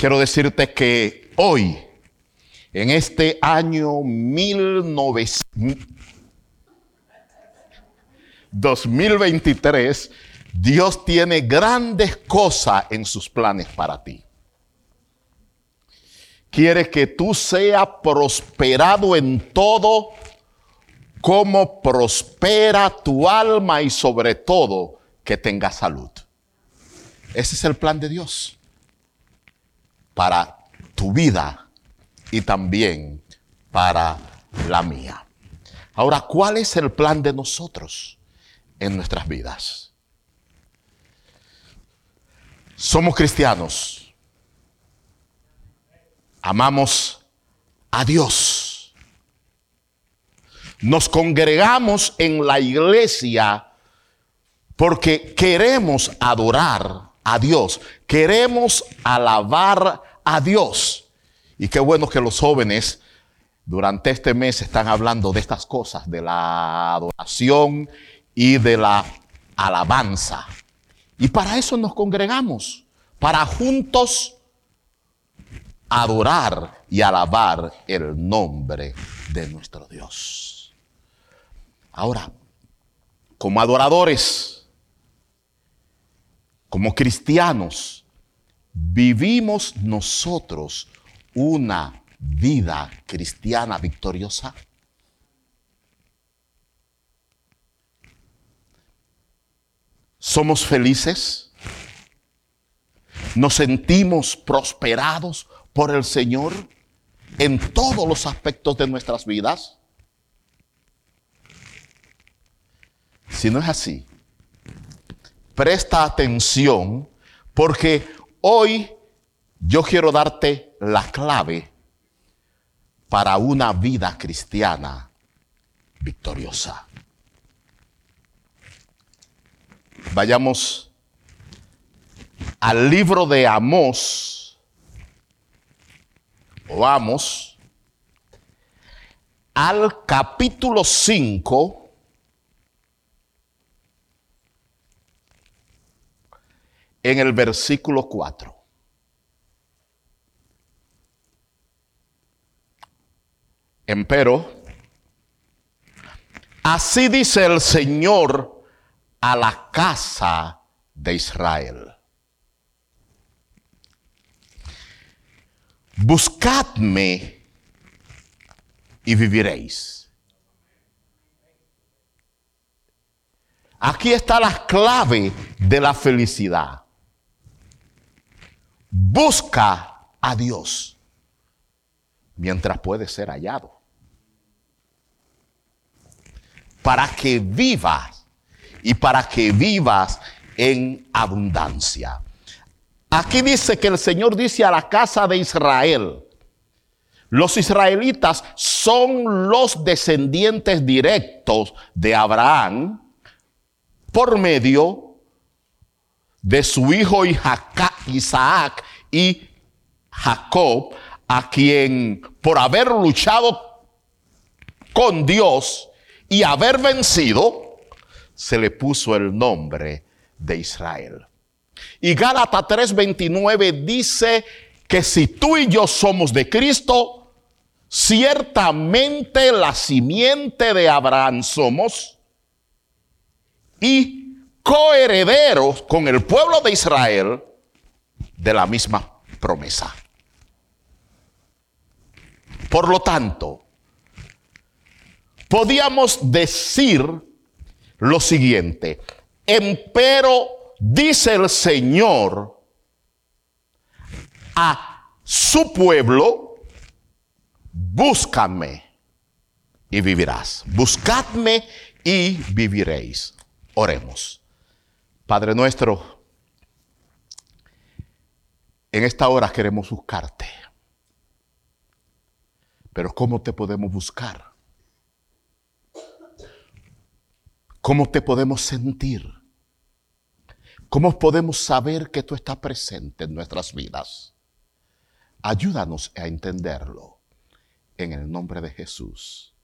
quiero decirte que hoy, en este año 2023, Dios tiene grandes cosas en sus planes para ti. Quiere que tú seas prosperado en todo como prospera tu alma y sobre todo que tengas salud. Ese es el plan de Dios para tu vida y también para la mía. Ahora, ¿cuál es el plan de nosotros en nuestras vidas? Somos cristianos. Amamos a Dios. Nos congregamos en la iglesia porque queremos adorar a Dios, queremos alabar a Dios. Y qué bueno que los jóvenes durante este mes están hablando de estas cosas, de la adoración y de la alabanza. Y para eso nos congregamos, para juntos adorar y alabar el nombre de nuestro Dios. Ahora, como adoradores, como cristianos, vivimos nosotros una vida cristiana victoriosa. ¿Somos felices? ¿Nos sentimos prosperados por el Señor en todos los aspectos de nuestras vidas? Si no es así, presta atención porque hoy yo quiero darte la clave para una vida cristiana victoriosa. Vayamos al libro de Amós, o vamos al capítulo 5, en el versículo 4. Empero, así dice el Señor a la casa de Israel. Buscadme y viviréis. Aquí está la clave de la felicidad. Busca a Dios mientras puede ser hallado. Para que vivas y para que vivas en abundancia. Aquí dice que el Señor dice a la casa de Israel, los israelitas son los descendientes directos de Abraham por medio de su hijo Isaac y Jacob, a quien por haber luchado con Dios y haber vencido, se le puso el nombre de Israel. Y Gálatas 3:29 dice que si tú y yo somos de Cristo, ciertamente la simiente de Abraham somos y coherederos con el pueblo de Israel de la misma promesa. Por lo tanto, podíamos decir lo siguiente, empero dice el Señor a su pueblo, búscame y vivirás. Buscadme y viviréis. Oremos. Padre nuestro, en esta hora queremos buscarte. Pero ¿cómo te podemos buscar? ¿Cómo te podemos sentir? ¿Cómo podemos saber que tú estás presente en nuestras vidas? Ayúdanos a entenderlo. En el nombre de Jesús.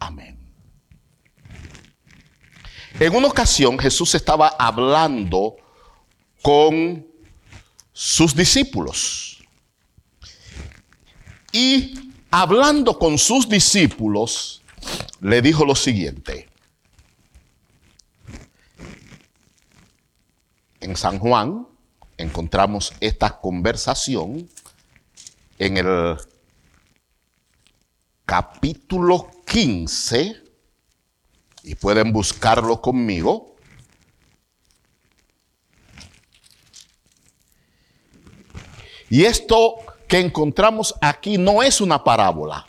Amén. En una ocasión Jesús estaba hablando con sus discípulos. Y hablando con sus discípulos, le dijo lo siguiente. En San Juan encontramos esta conversación en el capítulo 15, y pueden buscarlo conmigo. Y esto que encontramos aquí no es una parábola.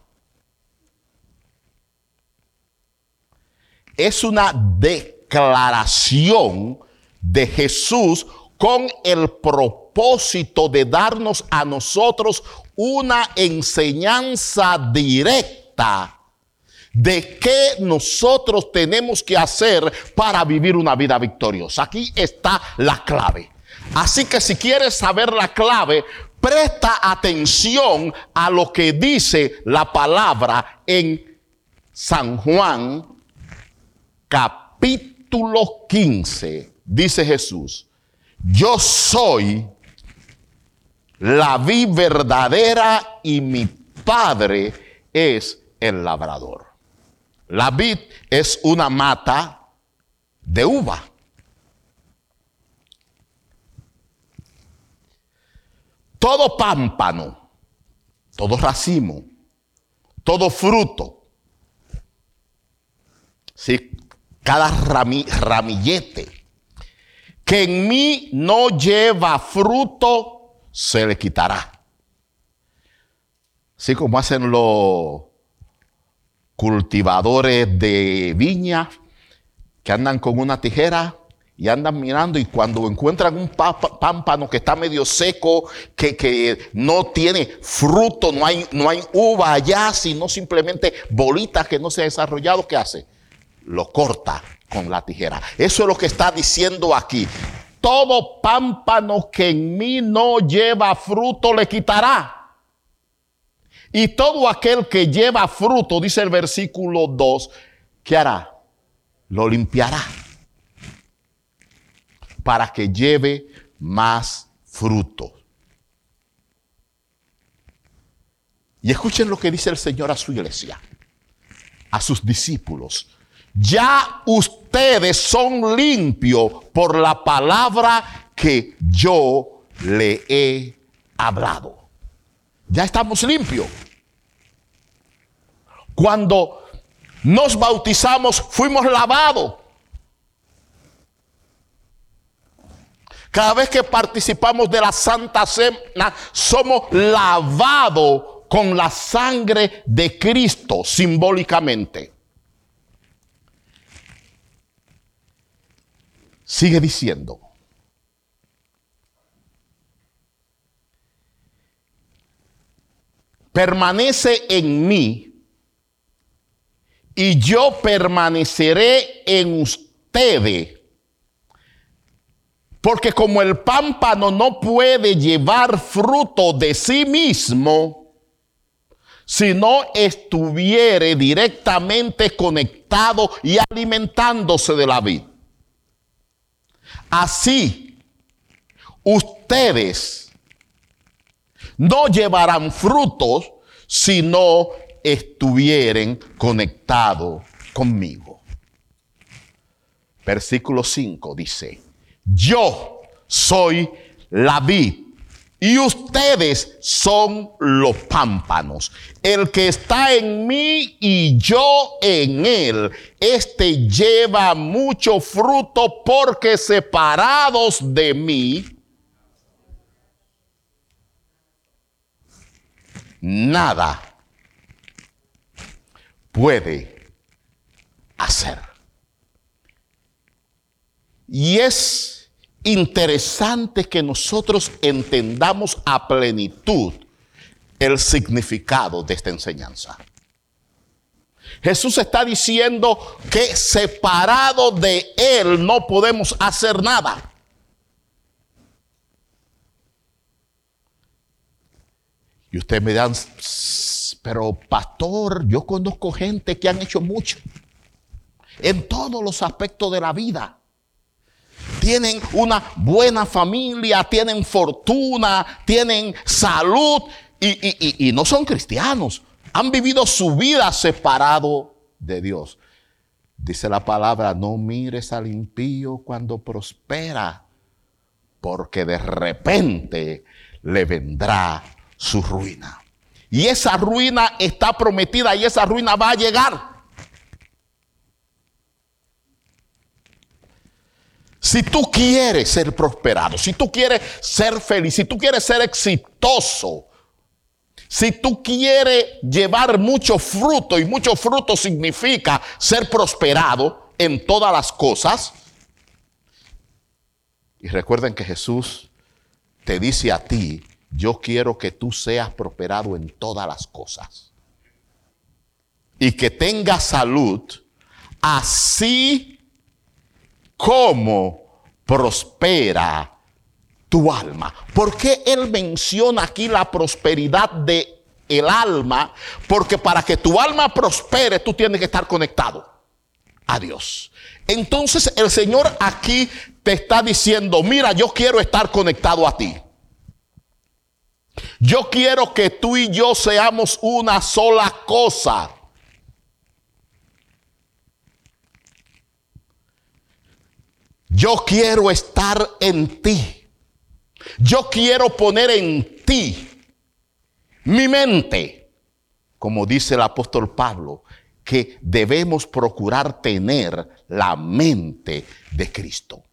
Es una declaración de Jesús con el propósito de darnos a nosotros una enseñanza directa de qué nosotros tenemos que hacer para vivir una vida victoriosa. Aquí está la clave. Así que si quieres saber la clave, presta atención a lo que dice la palabra en San Juan capítulo 15. Dice Jesús, yo soy la vi verdadera y mi padre es el labrador. La vid es una mata de uva. Todo pámpano, todo racimo, todo fruto, ¿sí? cada ramillete que en mí no lleva fruto, se le quitará. Así como hacen los cultivadores de viña que andan con una tijera y andan mirando y cuando encuentran un pámpano que está medio seco, que, que, no tiene fruto, no hay, no hay uva allá, sino simplemente bolitas que no se han desarrollado, ¿qué hace? Lo corta con la tijera. Eso es lo que está diciendo aquí todo pámpano que en mí no lleva fruto le quitará. Y todo aquel que lleva fruto, dice el versículo 2, ¿qué hará? Lo limpiará para que lleve más fruto. Y escuchen lo que dice el Señor a su iglesia, a sus discípulos ya ustedes son limpios por la palabra que yo le he hablado. Ya estamos limpios. Cuando nos bautizamos, fuimos lavados. Cada vez que participamos de la Santa Cena, somos lavados con la sangre de Cristo simbólicamente. Sigue diciendo. Permanece en mí y yo permaneceré en ustedes. Porque como el pámpano no puede llevar fruto de sí mismo, si no estuviere directamente conectado y alimentándose de la vida. Así, ustedes no llevarán frutos si no estuvieren conectados conmigo. Versículo 5 dice, yo soy la vid y ustedes son los pámpanos. El que está en mí y yo en él, este lleva mucho fruto porque separados de mí, nada puede hacer. Y es interesante que nosotros entendamos a plenitud el significado de esta enseñanza. Jesús está diciendo que separado de Él no podemos hacer nada. Y usted me dan, pero pastor, yo conozco gente que han hecho mucho en todos los aspectos de la vida tienen una buena familia, tienen fortuna, tienen salud y, y no son cristianos, han vivido su vida separado de Dios. Dice la palabra, no mires al impío cuando prospera, porque de repente le vendrá su ruina. Y esa ruina está prometida y esa ruina va a llegar. Si tú quieres ser prosperado, si tú quieres ser feliz, si tú quieres ser exitoso, si tú quieres llevar mucho fruto, y mucho fruto significa ser prosperado en todas las cosas, y recuerden que Jesús te dice a ti, yo quiero que tú seas prosperado en todas las cosas. Y que tengas salud, así como prospera tu alma. ¿Por qué él menciona aquí la prosperidad de el alma? Porque para que tu alma prospere, tú tienes que estar conectado a Dios. Entonces el Señor aquí te está diciendo, mira, yo quiero estar conectado a ti. Yo quiero que tú y yo seamos una sola cosa. Yo quiero estar en ti. Yo quiero poner en ti mi mente, como dice el apóstol Pablo, que debemos procurar tener la mente de Cristo.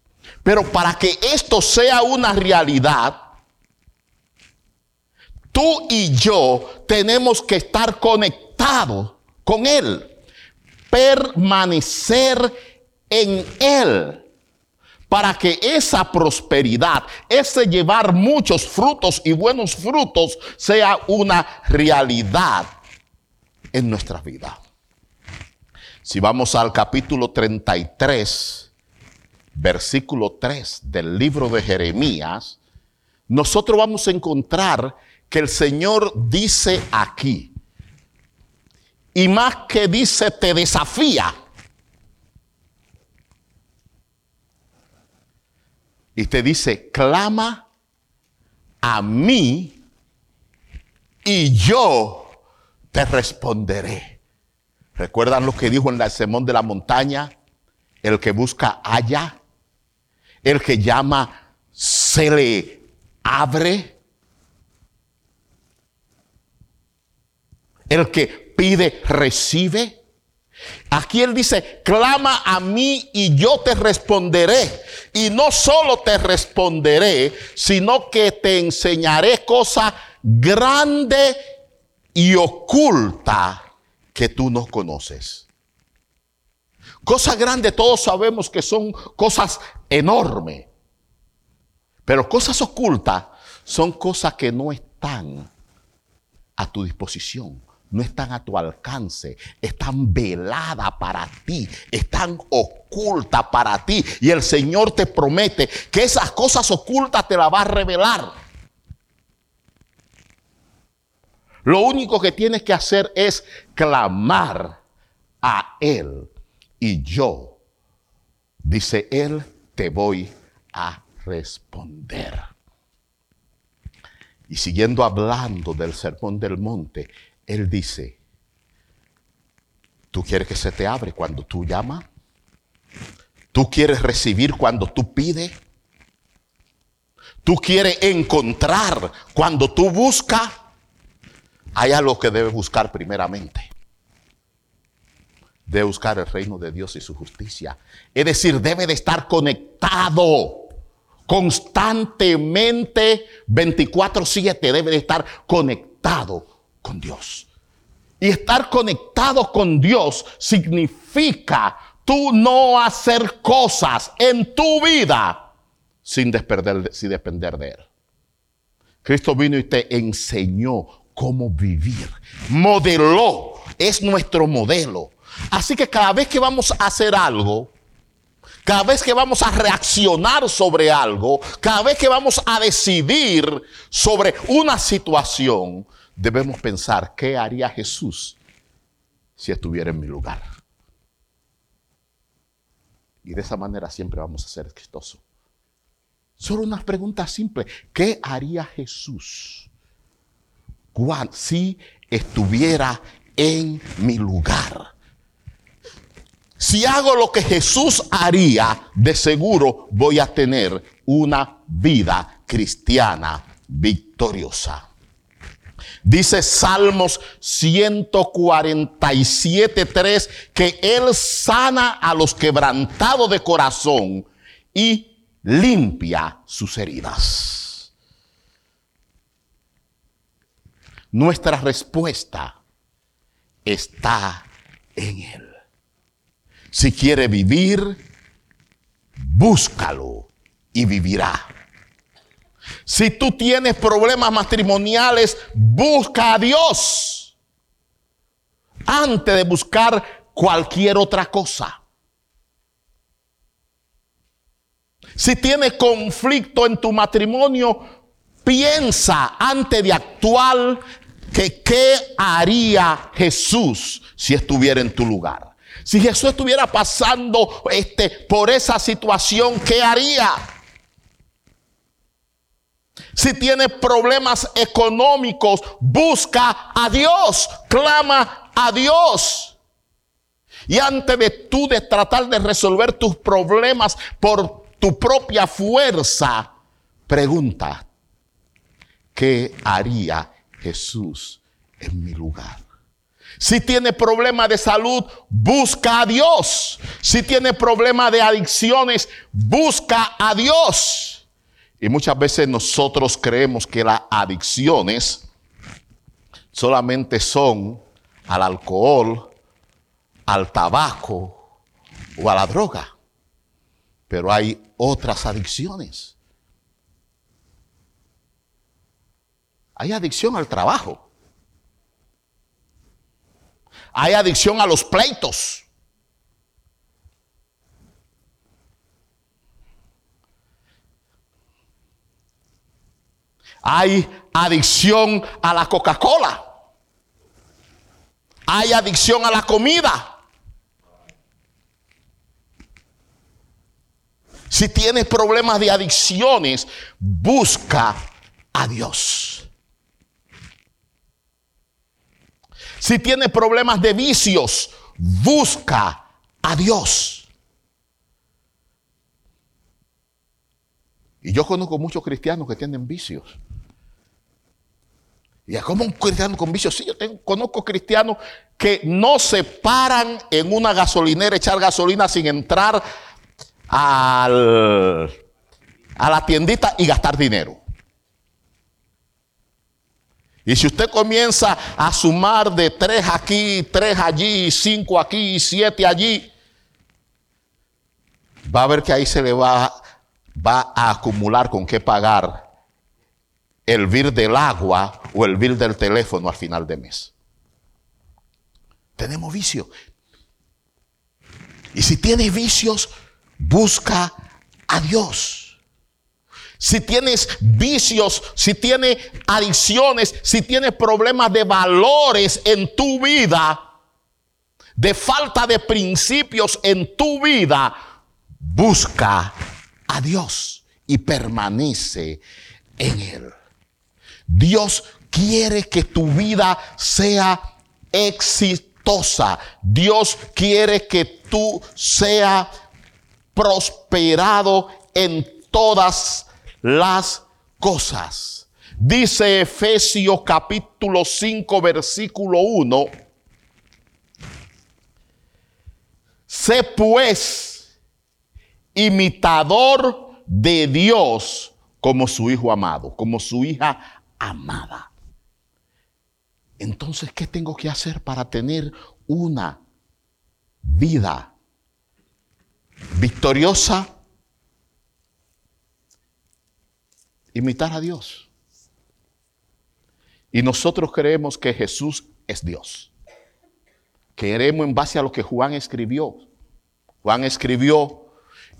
Pero para que esto sea una realidad, tú y yo tenemos que estar conectados con Él, permanecer en Él para que esa prosperidad, ese llevar muchos frutos y buenos frutos sea una realidad en nuestra vida. Si vamos al capítulo 33, versículo 3 del libro de Jeremías, nosotros vamos a encontrar que el Señor dice aquí, y más que dice, te desafía y te dice, clama a mí y yo te responderé. ¿Recuerdan lo que dijo en el sermón de la montaña? El que busca halla, el que llama se le abre, el que pide recibe. Aquí él dice, clama a mí y yo te responderé. Y no solo te responderé, sino que te enseñaré cosa grande y oculta que tú no conoces. Cosa grande todos sabemos que son cosas enormes. Pero cosas ocultas son cosas que no están a tu disposición no están a tu alcance, están veladas para ti, están ocultas para ti. Y el Señor te promete que esas cosas ocultas te las va a revelar. Lo único que tienes que hacer es clamar a Él. Y yo, dice Él, te voy a responder. Y siguiendo hablando del sermón del monte, él dice, ¿tú quieres que se te abre cuando tú llamas? ¿Tú quieres recibir cuando tú pides? ¿Tú quieres encontrar cuando tú buscas? Hay algo que debes buscar primeramente. Debe buscar el reino de Dios y su justicia. Es decir, debe de estar conectado constantemente 24/7. Debe de estar conectado con Dios. Y estar conectado con Dios significa tú no hacer cosas en tu vida sin, sin depender de Él. Cristo vino y te enseñó cómo vivir. Modeló. Es nuestro modelo. Así que cada vez que vamos a hacer algo, cada vez que vamos a reaccionar sobre algo, cada vez que vamos a decidir sobre una situación, debemos pensar, ¿qué haría Jesús si estuviera en mi lugar? Y de esa manera siempre vamos a ser exitosos. Solo una pregunta simple. ¿Qué haría Jesús si estuviera en mi lugar. Si hago lo que Jesús haría, de seguro voy a tener una vida cristiana victoriosa. Dice Salmos 147.3 que Él sana a los quebrantados de corazón y limpia sus heridas. Nuestra respuesta está en Él. Si quiere vivir, búscalo y vivirá. Si tú tienes problemas matrimoniales, busca a Dios antes de buscar cualquier otra cosa. Si tienes conflicto en tu matrimonio, piensa antes de actuar que qué haría Jesús si estuviera en tu lugar. Si Jesús estuviera pasando este, por esa situación, ¿qué haría? Si tienes problemas económicos, busca a Dios, clama a Dios. Y antes de tú de tratar de resolver tus problemas por tu propia fuerza, pregunta, ¿qué haría Jesús en mi lugar? Si tiene problema de salud, busca a Dios. Si tiene problema de adicciones, busca a Dios. Y muchas veces nosotros creemos que las adicciones solamente son al alcohol, al tabaco o a la droga. Pero hay otras adicciones. Hay adicción al trabajo. Hay adicción a los pleitos. Hay adicción a la Coca-Cola. Hay adicción a la comida. Si tienes problemas de adicciones, busca a Dios. Si tienes problemas de vicios, busca a Dios. Y yo conozco muchos cristianos que tienen vicios. Y es como un cristiano con vicios. Sí, yo conozco cristianos que no se paran en una gasolinera echar gasolina sin entrar al, a la tiendita y gastar dinero. Y si usted comienza a sumar de tres aquí, tres allí, cinco aquí, siete allí, va a ver que ahí se le va, va a acumular con qué pagar el bill del agua o el bill del teléfono al final de mes. Tenemos vicio. Y si tienes vicios, busca a Dios. Si tienes vicios, si tienes adicciones, si tienes problemas de valores en tu vida, de falta de principios en tu vida, busca a Dios y permanece en Él. Dios quiere que tu vida sea exitosa. Dios quiere que tú seas prosperado en todas las cosas. Dice Efesios capítulo 5 versículo 1. Sé pues imitador de Dios como su hijo amado, como su hija amada. Entonces, ¿qué tengo que hacer para tener una vida victoriosa? Imitar a Dios. Y nosotros creemos que Jesús es Dios. Queremos en base a lo que Juan escribió. Juan escribió,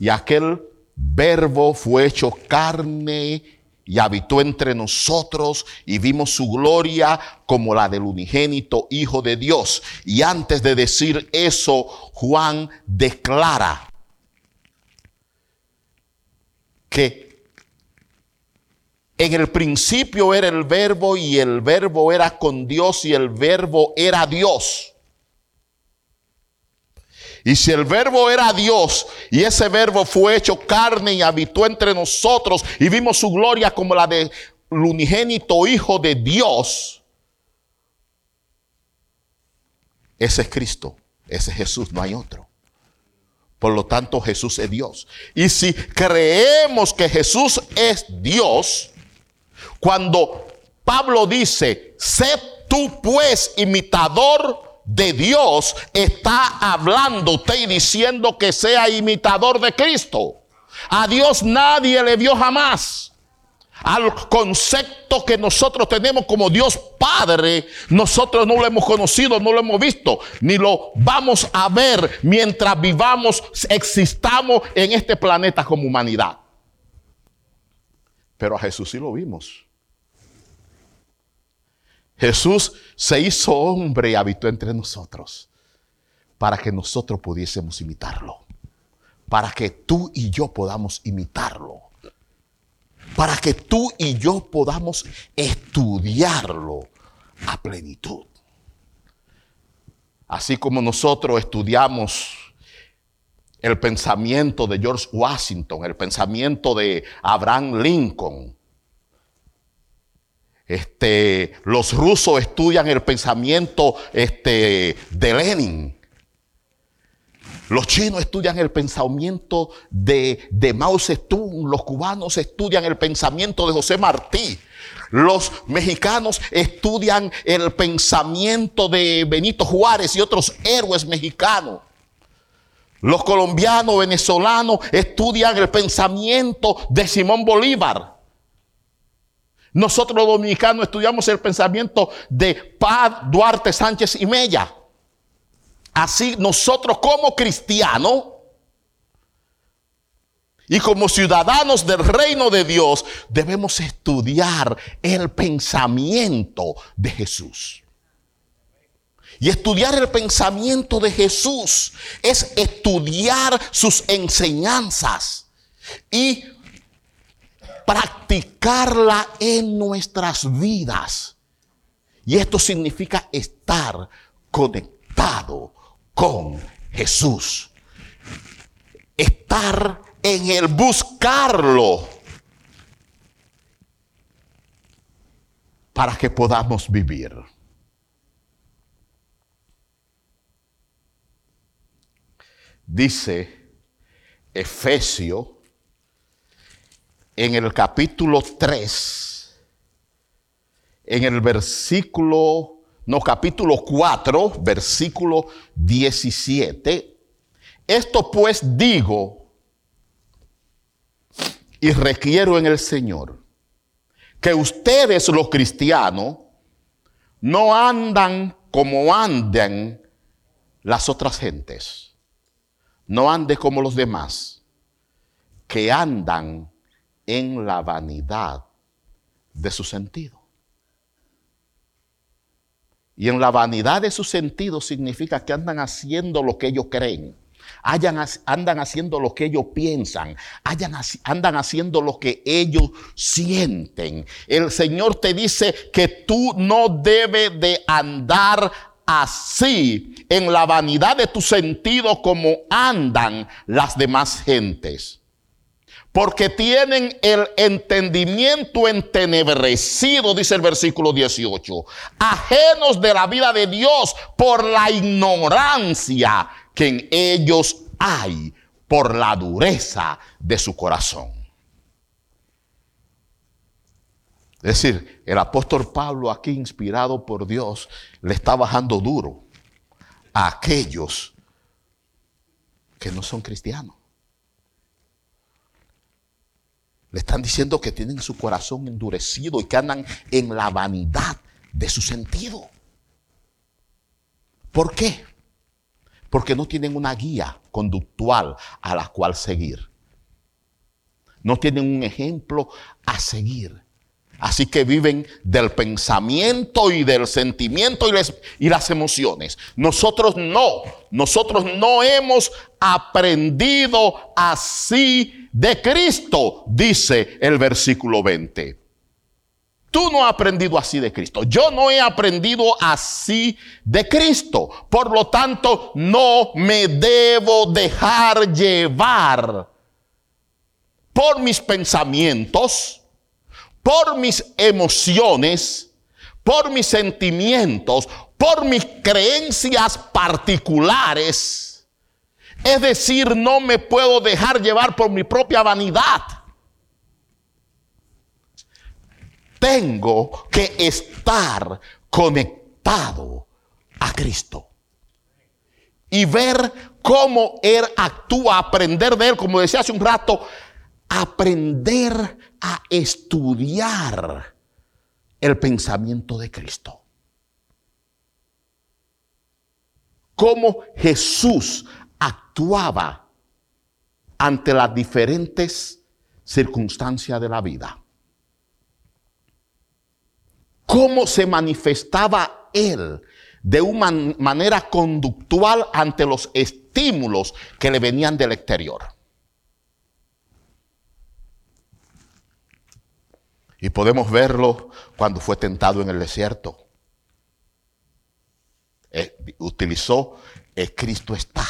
y aquel verbo fue hecho carne y habitó entre nosotros y vimos su gloria como la del unigénito Hijo de Dios. Y antes de decir eso, Juan declara que En el principio era el verbo y el verbo era con Dios y el verbo era Dios. Y si el verbo era Dios y ese verbo fue hecho carne y habitó entre nosotros y vimos su gloria como la del unigénito Hijo de Dios, ese es Cristo, ese es Jesús, no hay otro. Por lo tanto, Jesús es Dios. Y si creemos que Jesús es Dios, cuando Pablo dice, sé tú pues imitador de Dios, está hablando usted y diciendo que sea imitador de Cristo. A Dios nadie le vio jamás al concepto que nosotros tenemos como Dios Padre, nosotros no lo hemos conocido, no lo hemos visto, ni lo vamos a ver mientras vivamos, existamos en este planeta como humanidad. Pero a Jesús sí lo vimos. Jesús se hizo hombre y habitó entre nosotros para que nosotros pudiésemos imitarlo, para que tú y yo podamos imitarlo para que tú y yo podamos estudiarlo a plenitud. Así como nosotros estudiamos el pensamiento de George Washington, el pensamiento de Abraham Lincoln. Este, los rusos estudian el pensamiento este, de Lenin. Los chinos estudian el pensamiento de, de Mao Zedong, los cubanos estudian el pensamiento de José Martí. Los mexicanos estudian el pensamiento de Benito Juárez y otros héroes mexicanos. Los colombianos, venezolanos estudian el pensamiento de Simón Bolívar. Nosotros dominicanos estudiamos el pensamiento de Paz Duarte Sánchez y Mella. Así nosotros como cristianos y como ciudadanos del reino de Dios debemos estudiar el pensamiento de Jesús. Y estudiar el pensamiento de Jesús es estudiar sus enseñanzas y practicarla en nuestras vidas. Y esto significa estar conectado con Jesús. Estar en el buscarlo para que podamos vivir. Dice Efesio en el capítulo 3, en el versículo no, capítulo 4, versículo 17. Esto pues digo y requiero en el Señor que ustedes los cristianos no andan como andan las otras gentes. No ande como los demás, que andan en la vanidad de su sentido. Y en la vanidad de sus sentidos significa que andan haciendo lo que ellos creen. andan haciendo lo que ellos piensan, andan haciendo lo que ellos sienten. El Señor te dice que tú no debes de andar así en la vanidad de tu sentido como andan las demás gentes porque tienen el entendimiento entenebrecido, dice el versículo 18, ajenos de la vida de Dios por la ignorancia que en ellos hay, por la dureza de su corazón. Es decir, el apóstol Pablo aquí, inspirado por Dios, le está bajando duro a aquellos que no son cristianos. Le están diciendo que tienen su corazón endurecido y que andan en la vanidad de su sentido. ¿Por qué? Porque no tienen una guía conductual a la cual seguir. No tienen un ejemplo a seguir. Así que viven del pensamiento y del sentimiento y, las emociones. Nosotros no, nosotros no hemos aprendido así de Cristo, dice el versículo 20. Tú no has aprendido así de Cristo. Yo no he aprendido así de Cristo. Por lo tanto, no me debo dejar llevar por mis pensamientos, por mis emociones, por mis sentimientos, por mis creencias particulares. Es decir, no me puedo dejar llevar por mi propia vanidad. tengo que estar conectado a Cristo. Y ver cómo Él actúa, aprender de Él, como decía hace un rato, aprender a estudiar el pensamiento de Cristo. Cómo Jesús actuaba ante las diferentes circunstancias de la vida cómo se manifestaba él de una manera conductual ante los estímulos que le venían del exterior. Y podemos verlo cuando fue tentado en el desierto. Eh, utilizó el Cristo está.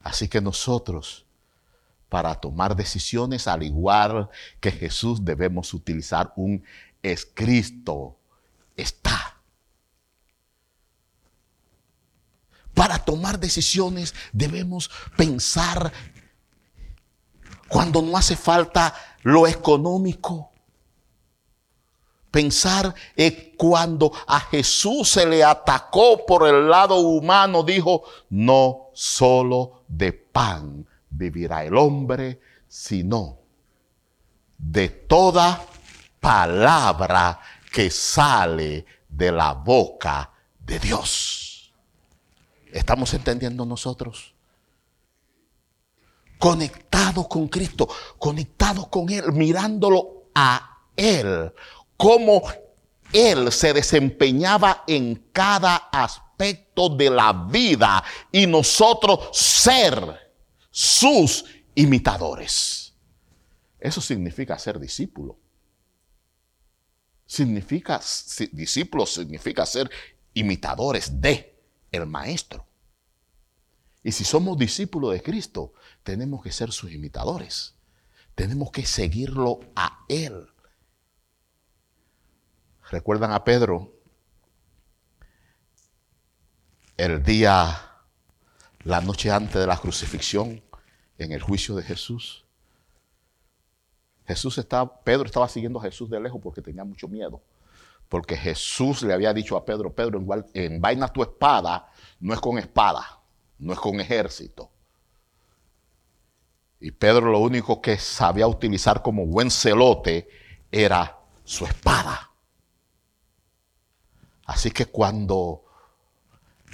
Así que nosotros para tomar decisiones, al igual que Jesús debemos utilizar un escrito. Está. Para tomar decisiones debemos pensar cuando no hace falta lo económico. Pensar en cuando a Jesús se le atacó por el lado humano, dijo, no solo de pan vivirá el hombre, sino de toda palabra que sale de la boca de Dios. ¿Estamos entendiendo nosotros? Conectados con Cristo, conectados con Él, mirándolo a Él, cómo Él se desempeñaba en cada aspecto de la vida y nosotros ser sus imitadores. Eso significa ser discípulo. Significa, discípulo significa ser imitadores de el maestro. Y si somos discípulos de Cristo, tenemos que ser sus imitadores. Tenemos que seguirlo a Él. ¿Recuerdan a Pedro? El día, la noche antes de la crucifixión, en el juicio de Jesús. Jesús estaba, Pedro estaba siguiendo a Jesús de lejos porque tenía mucho miedo. Porque Jesús le había dicho a Pedro, Pedro, en, en vaina tu espada, no es con espada, no es con ejército. Y Pedro lo único que sabía utilizar como buen celote era su espada. Así que cuando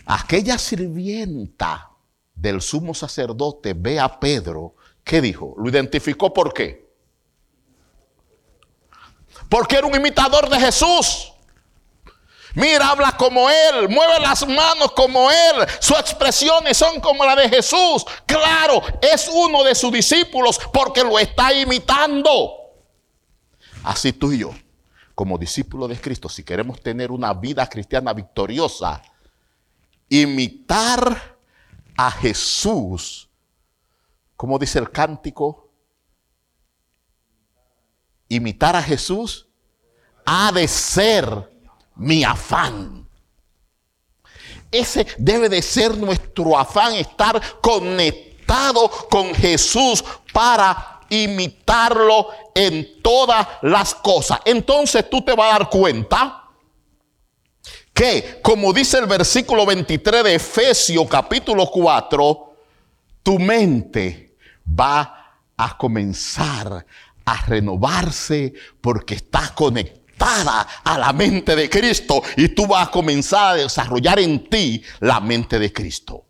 aquella sirvienta del sumo sacerdote ve a Pedro, ¿qué dijo? Lo identificó por qué. Porque era un imitador de Jesús. Mira, habla como Él, mueve las manos como Él, sus expresiones son como las de Jesús. Claro, es uno de sus discípulos porque lo está imitando. Así tú y yo, como discípulos de Cristo, si queremos tener una vida cristiana victoriosa, imitar a Jesús, como dice el cántico, imitar a Jesús ha de ser mi afán. Ese debe de ser nuestro afán, estar conectado con Jesús para imitarlo en todas las cosas. Entonces tú te vas a dar cuenta que, como dice el versículo 23 de Efesios capítulo 4, tu mente va a comenzar a renovarse porque está a la mente de Cristo y tú vas a comenzar a desarrollar en ti la mente de Cristo.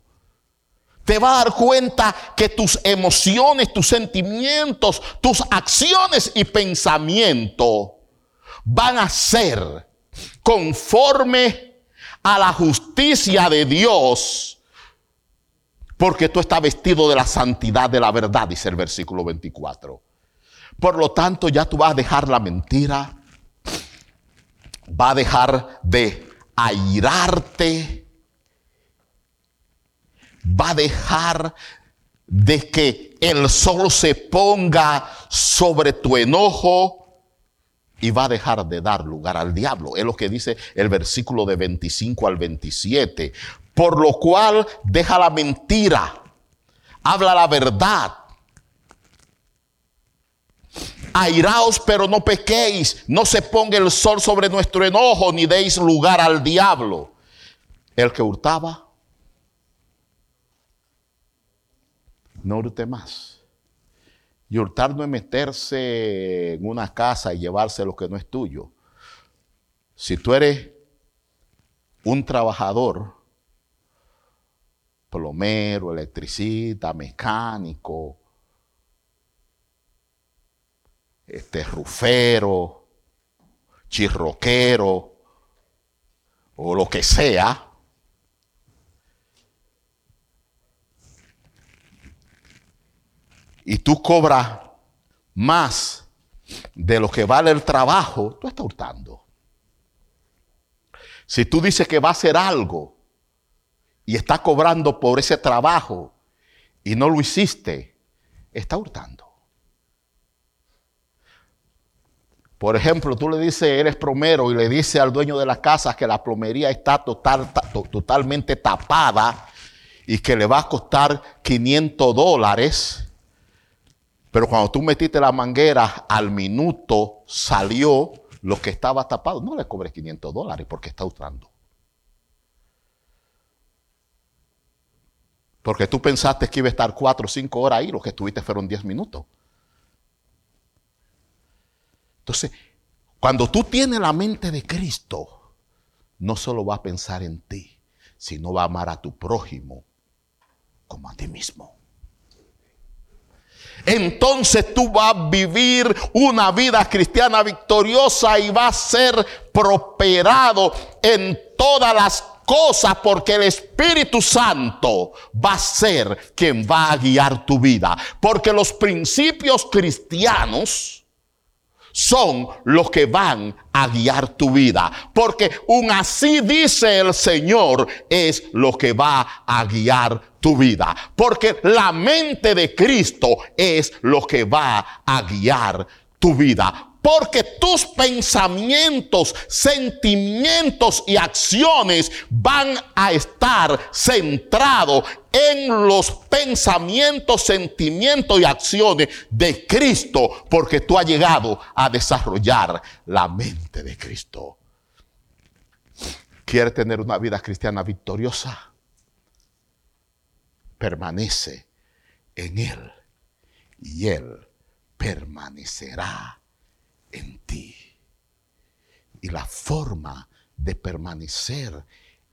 Te vas a dar cuenta que tus emociones, tus sentimientos, tus acciones y pensamientos van a ser conforme a la justicia de Dios, porque tú estás vestido de la santidad de la verdad, dice el versículo 24. Por lo tanto, ya tú vas a dejar la mentira, va a dejar de airarte, va a dejar de que el sol se ponga sobre tu enojo y va a dejar de dar lugar al diablo. Es lo que dice el versículo de 25 al 27. Por lo cual deja la mentira, habla la verdad. Airaos, pero no pequéis, no se ponga el sol sobre nuestro enojo, ni deis lugar al diablo. El que hurtaba, no hurte más. Y hurtar no es meterse en una casa y llevarse lo que no es tuyo. Si tú eres un trabajador, plomero, electricista, mecánico, este rufero, chirroquero o lo que sea, y tú cobras más de lo que vale el trabajo, tú estás hurtando. Si tú dices que va a hacer algo y está cobrando por ese trabajo y no lo hiciste, está hurtando. Por ejemplo, tú le dices, eres plomero y le dices al dueño de la casa que la plomería está total, totalmente tapada y que le va a costar 500 dólares pero cuando tú metiste la manguera, al minuto salió lo que estaba tapado. No le cobres 500 dólares porque está usando. Porque tú pensaste que iba a estar 4 o 5 horas ahí, lo que estuviste fueron 10 minutos. Entonces, cuando tú tienes la mente de Cristo, no solo va a pensar en ti, sino va a amar a tu prójimo como a ti mismo entonces tú vas a vivir una vida cristiana victoriosa y vas a ser prosperado en todas las cosas porque el Espíritu Santo va a ser quien va a guiar tu vida. Porque los principios cristianos son los que van a guiar tu vida. Porque un así dice el Señor es lo que va a guiar tu vida. Porque la mente de Cristo es lo que va a guiar tu vida. Porque tus pensamientos, sentimientos y acciones van a estar centrados en los pensamientos, sentimientos y acciones de Cristo. Porque tú has llegado a desarrollar la mente de Cristo. ¿Quieres tener una vida cristiana victoriosa? Permanece en Él y Él permanecerá en ti. Y la forma de permanecer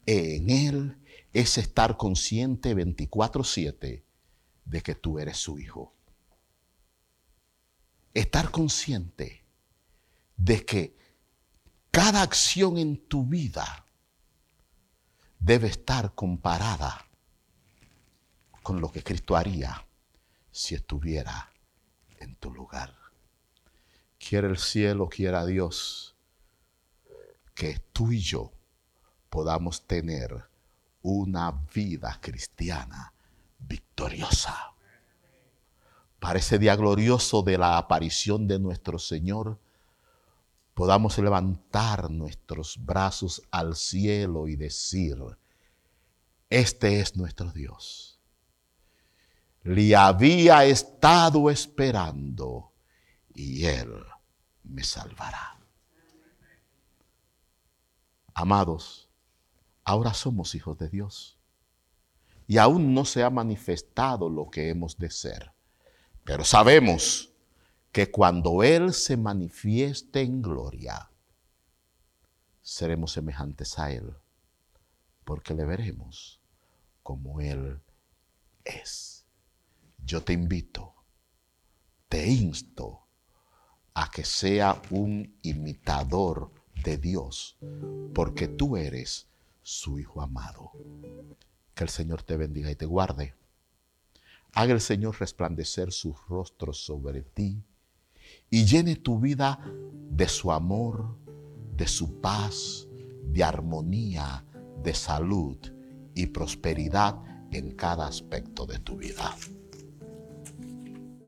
en Él es estar consciente 24/7 de que tú eres su hijo. Estar consciente de que cada acción en tu vida debe estar comparada con lo que Cristo haría si estuviera en tu lugar quiera el cielo, quiera Dios, que tú y yo podamos tener una vida cristiana victoriosa. Para ese día glorioso de la aparición de nuestro Señor, podamos levantar nuestros brazos al cielo y decir, este es nuestro Dios. Le había estado esperando y Él me salvará. Amados, ahora somos hijos de Dios y aún no se ha manifestado lo que hemos de ser, pero sabemos que cuando Él se manifieste en gloria, seremos semejantes a Él, porque le veremos como Él es. Yo te invito, te insto a que sea un imitador de Dios, porque tú eres su Hijo amado. Que el Señor te bendiga y te guarde. Haga el Señor resplandecer sus rostros sobre ti y llene tu vida de su amor, de su paz, de armonía, de salud y prosperidad en cada aspecto de tu vida.